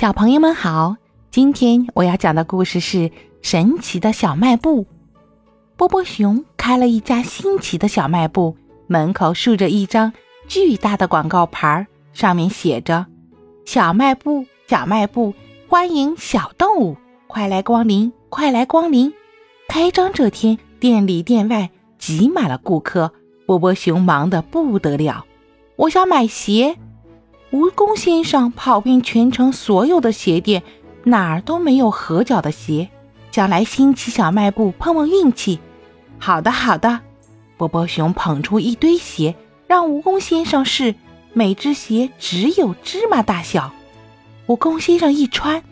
小朋友们好，今天我要讲的故事是《神奇的小卖部》。波波熊开了一家新奇的小卖部，门口竖着一张巨大的广告牌，上面写着：“小卖部，小卖部，欢迎小动物，快来光临，快来光临！”开张这天，店里店外挤满了顾客，波波熊忙得不得了。我想买鞋。蜈蚣先生跑遍全城所有的鞋店，哪儿都没有合脚的鞋。想来新奇小卖部碰碰运气。好的，好的。波波熊捧出一堆鞋，让蜈蚣先生试。每只鞋只有芝麻大小。蜈蚣先生一穿，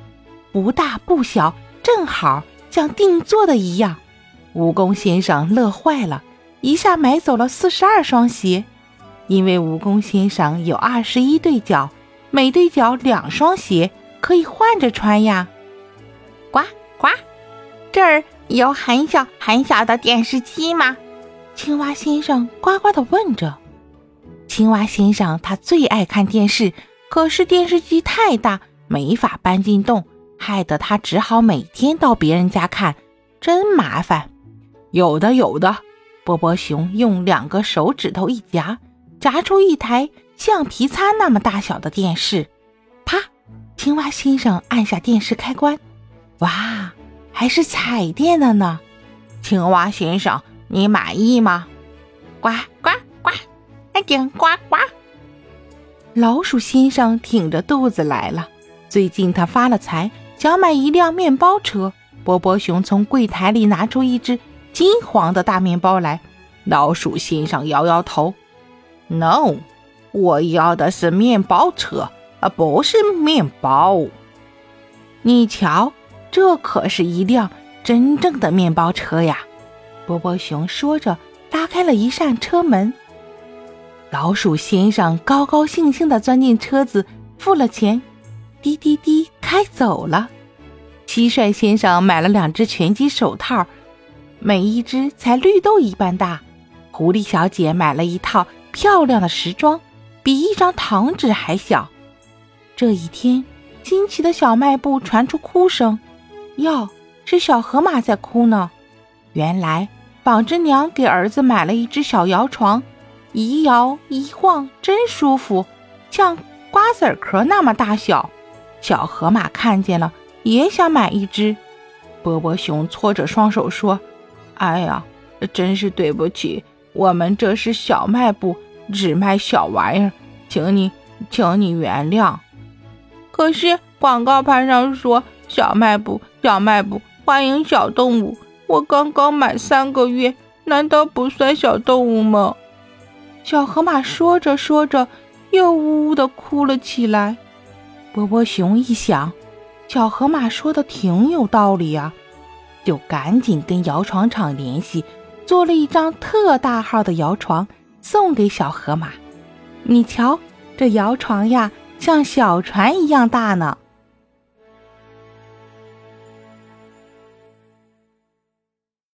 不大不小，正好像定做的一样。蜈蚣先生乐坏了，一下买走了四十二双鞋。因为蜈蚣先生有二十一对脚，每对脚两双鞋，可以换着穿呀。呱呱，这儿有很小很小的电视机吗？青蛙先生呱呱地问着。青蛙先生他最爱看电视，可是电视机太大，没法搬进洞，害得他只好每天到别人家看，真麻烦。有的，有的。波波熊用两个手指头一夹。砸出一台橡皮擦那么大小的电视，啪！青蛙先生按下电视开关，哇，还是彩电的呢！青蛙先生，你满意吗？呱呱呱，爱听呱呱。老鼠先生挺着肚子来了，最近他发了财，想买一辆面包车。波波熊从柜台里拿出一只金黄的大面包来，老鼠先生摇摇头。No，我要的是面包车，而不是面包。你瞧，这可是一辆真正的面包车呀！波波熊说着，拉开了一扇车门。老鼠先生高高兴兴地钻进车子，付了钱，滴滴滴开走了。蟋蟀先生买了两只拳击手套，每一只才绿豆一般大。狐狸小姐买了一套。漂亮的时装，比一张糖纸还小。这一天，新奇的小卖部传出哭声，哟，是小河马在哭呢。原来，纺织娘给儿子买了一只小摇床，一摇一晃真舒服，像瓜子壳那么大小。小河马看见了，也想买一只。波波熊搓着双手说：“哎呀，真是对不起，我们这是小卖部。”只卖小玩意儿，请你，请你原谅。可是广告牌上说小卖部，小卖部欢迎小动物。我刚刚满三个月，难道不算小动物吗？小河马说着说着，又呜呜的哭了起来。波波熊一想，小河马说的挺有道理啊，就赶紧跟摇床厂联系，做了一张特大号的摇床。送给小河马，你瞧，这摇床呀，像小船一样大呢。